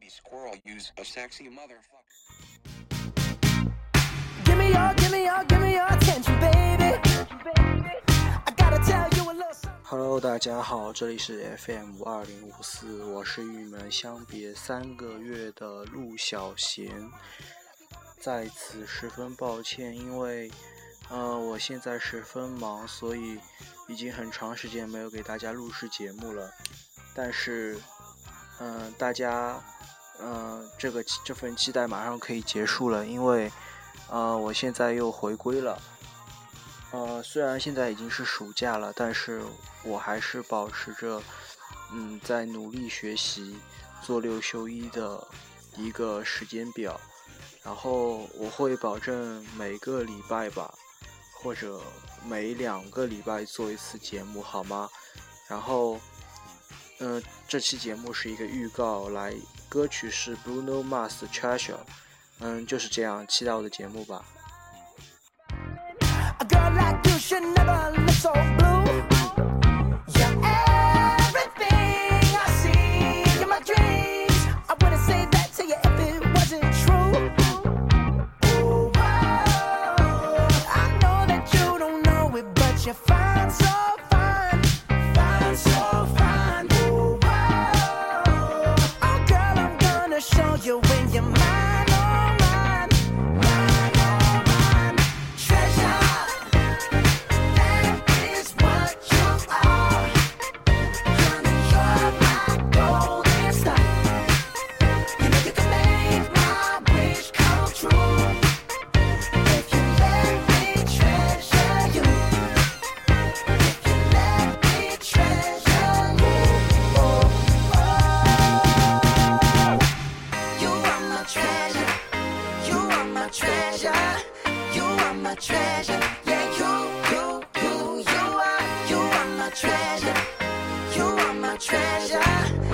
baby squirrel use a sexy motherfucker. Give me your, give me your, give me your attention, baby. I gotta tell you a little something. Hello，大家好，这里是 FM 二零五四，我是与你们相别三个月的陆小贤，在此十分抱歉，因为，呃，我现在十分忙，所以已经很长时间没有给大家录制节目了。但是，嗯、大家，嗯、这个这份期待马上可以结束了，因为，呃，我现在又回归了。呃，虽然现在已经是暑假了，但是我还是保持着，嗯，在努力学习做六休一的一个时间表，然后我会保证每个礼拜吧，或者每两个礼拜做一次节目，好吗？然后，嗯、这期节目是一个预告，来，歌曲是 Bruno Mars 的 Treasure，嗯，就是这样，期待我的节目吧。A girl like you treasure. You are my treasure. Yeah, you, you, you, you are. You are my treasure. You are my treasure.